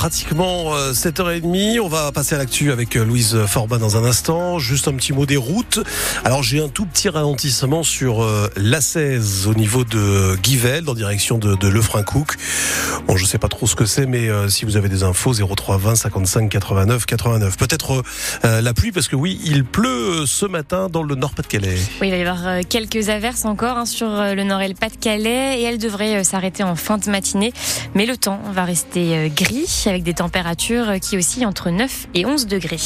pratiquement 7h30. On va passer à l'actu avec euh, Louise Forba dans un instant. Juste un petit mot des routes. Alors j'ai un tout petit ralentissement sur euh, l'A16 au niveau de Guivel en direction de, de Lefrancouc. Bon, je sais pas trop ce que c'est, mais euh, si vous avez des infos, 03 20 55 89 89. Peut-être la pluie parce que oui, il pleut ce matin dans le Nord-Pas-de-Calais. Oui, il va y avoir quelques averses encore hein, sur le Nord et le Pas-de-Calais et elles devraient s'arrêter en fin de matinée. Mais le temps va rester gris avec des températures qui oscillent entre 9 et 11 degrés.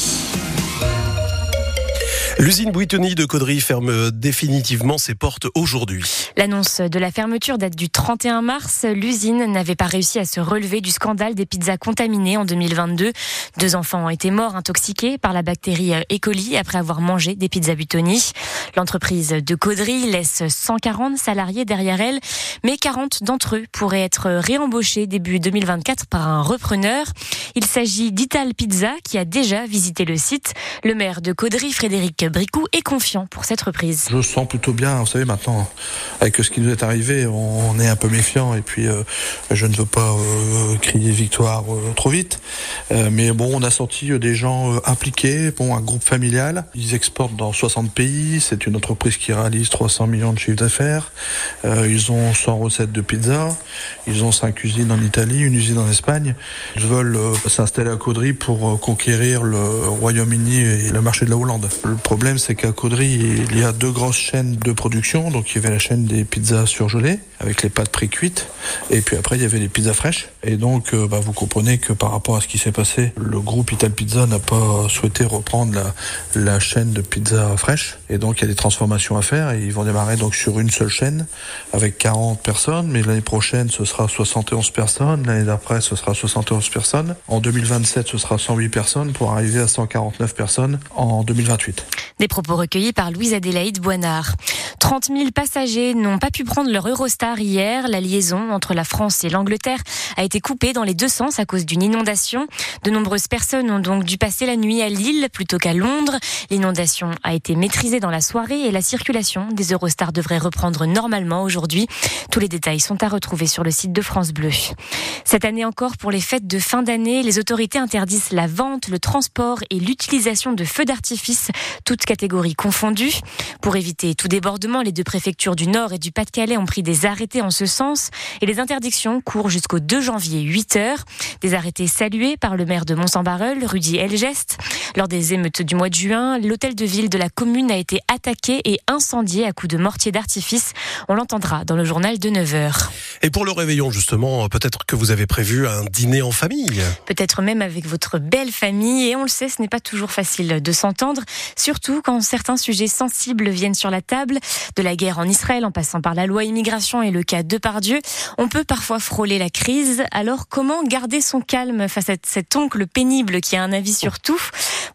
L'usine Buitoni de Caudry ferme définitivement ses portes aujourd'hui. L'annonce de la fermeture date du 31 mars. L'usine n'avait pas réussi à se relever du scandale des pizzas contaminées en 2022. Deux enfants ont été morts intoxiqués par la bactérie E. coli après avoir mangé des pizzas Buitoni. L'entreprise de Caudry laisse 140 salariés derrière elle, mais 40 d'entre eux pourraient être réembauchés début 2024 par un repreneur. Il s'agit d'Ital Pizza qui a déjà visité le site. Le maire de Caudry, Frédéric Bricou est confiant pour cette reprise. Je sens plutôt bien, vous savez maintenant, avec ce qui nous est arrivé, on est un peu méfiant et puis euh, je ne veux pas euh, crier victoire euh, trop vite. mais bon, on a senti des gens impliqués, bon, un groupe familial. Ils exportent dans 60 pays, c'est une entreprise qui réalise 300 millions de chiffres d'affaires. ils ont 100 recettes de pizza, ils ont 5 usines en Italie, une usine en Espagne. Ils veulent s'installer à Caudry pour conquérir le Royaume-Uni et le marché de la Hollande. Problème, c'est qu'à Caudry, il y a deux grosses chaînes de production. Donc, il y avait la chaîne des pizzas surgelées avec les pâtes pré-cuites. Et puis après, il y avait les pizzas fraîches. Et donc, euh, bah, vous comprenez que par rapport à ce qui s'est passé, le groupe Ital Pizza n'a pas souhaité reprendre la, chaîne de pizza fraîche. Et donc, il y a des transformations à faire. Ils vont démarrer donc sur une seule chaîne avec 40 personnes. Mais l'année prochaine, ce sera 71 personnes. L'année d'après, ce sera 71 personnes. En 2027, ce sera 108 personnes pour arriver à 149 personnes en 2028. Des propos recueillis par Louise Adélaïde Boinard. 30 000 passagers n'ont pas pu prendre leur Eurostar hier. La liaison entre la France et l'Angleterre a été coupée dans les deux sens à cause d'une inondation. De nombreuses personnes ont donc dû passer la nuit à Lille plutôt qu'à Londres. L'inondation a été maîtrisée dans la soirée et la circulation des Eurostars devrait reprendre normalement aujourd'hui. Tous les détails sont à retrouver sur le site de France Bleu. Cette année encore, pour les fêtes de fin d'année, les autorités interdisent la vente, le transport et l'utilisation de feux d'artifice, toutes catégories confondues. Pour éviter tout débordement, les deux préfectures du Nord et du Pas-de-Calais ont pris des arrêtés en ce sens et les interdictions courent jusqu'au 2 janvier 8 heures. Des arrêtés salués par le maire de Mont-Saint-Barreul, Rudy Elgest. Lors des émeutes du mois de juin, l'hôtel de ville de la commune a été attaqué et incendié à coups de mortier d'artifice. On l'entendra dans le journal de 9 heures. Et pour le réveillon, justement, peut-être que vous avez prévu un dîner en famille. Peut-être même avec votre belle famille. Et on le sait, ce n'est pas toujours facile de s'entendre, surtout quand certains sujets sensibles viennent sur la table de la guerre en Israël en passant par la loi immigration et le cas de Pardieu, on peut parfois frôler la crise. Alors comment garder son calme face à cet oncle pénible qui a un avis sur tout?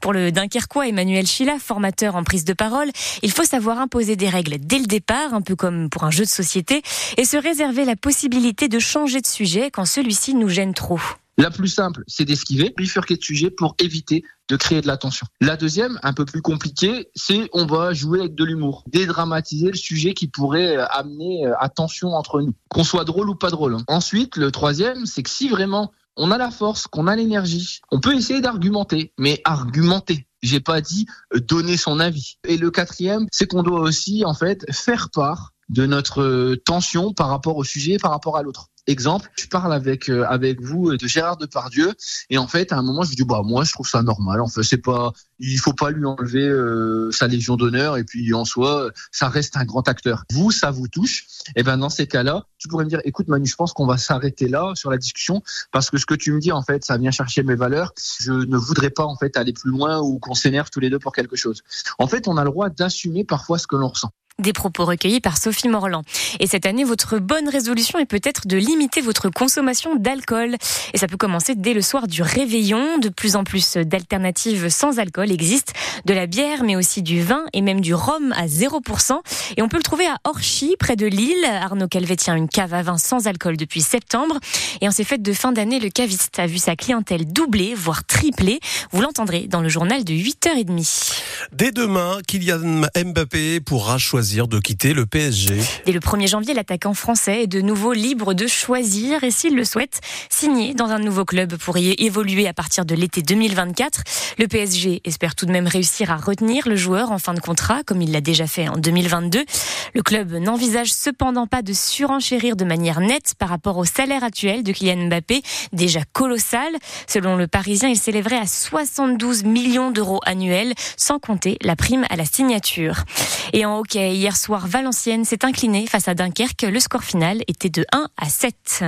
Pour le Dunkerquois Emmanuel Chila, formateur en prise de parole, il faut savoir imposer des règles dès le départ, un peu comme pour un jeu de société, et se réserver la possibilité de changer de sujet quand celui-ci nous gêne trop. La plus simple, c'est d'esquiver, bifurquer de sujet pour éviter de créer de la tension. La deuxième, un peu plus compliquée, c'est on va jouer avec de l'humour, dédramatiser le sujet qui pourrait euh, amener euh, à tension entre nous, qu'on soit drôle ou pas drôle. Hein. Ensuite, le troisième, c'est que si vraiment on a la force, qu'on a l'énergie, on peut essayer d'argumenter, mais argumenter. J'ai pas dit euh, donner son avis. Et le quatrième, c'est qu'on doit aussi en fait faire part de notre tension par rapport au sujet, par rapport à l'autre. Exemple, je parle avec euh, avec vous de Gérard Depardieu et en fait à un moment je dis bah moi je trouve ça normal. En fait c'est pas il faut pas lui enlever euh, sa légion d'honneur et puis en soi ça reste un grand acteur. Vous ça vous touche et eh ben dans ces cas-là tu pourrais me dire écoute Manu je pense qu'on va s'arrêter là sur la discussion parce que ce que tu me dis en fait ça vient chercher mes valeurs. Je ne voudrais pas en fait aller plus loin ou qu'on s'énerve tous les deux pour quelque chose. En fait on a le droit d'assumer parfois ce que l'on ressent. Des propos recueillis par Sophie Morland. Et cette année, votre bonne résolution est peut-être de limiter votre consommation d'alcool. Et ça peut commencer dès le soir du réveillon. De plus en plus d'alternatives sans alcool existent. De la bière, mais aussi du vin et même du rhum à 0%. Et on peut le trouver à Orchy, près de Lille. Arnaud Calvet tient une cave à vin sans alcool depuis septembre. Et en ces fêtes de fin d'année, le caviste a vu sa clientèle doubler, voire tripler. Vous l'entendrez dans le journal de 8h30. Dès demain, Kylian Mbappé pourra choisir de quitter le PSG. Dès le 1er janvier, l'attaquant français est de nouveau libre de choisir et s'il le souhaite, signer dans un nouveau club pour y évoluer à partir de l'été 2024. Le PSG espère tout de même réussir à retenir le joueur en fin de contrat, comme il l'a déjà fait en 2022. Le club n'envisage cependant pas de surenchérir de manière nette par rapport au salaire actuel de Kylian Mbappé, déjà colossal. Selon le Parisien, il s'élèverait à 72 millions d'euros annuels, sans compter la prime à la signature. Et en hockey, hier soir, Valenciennes s'est inclinée face à Dunkerque. Le score final était de 1 à 7.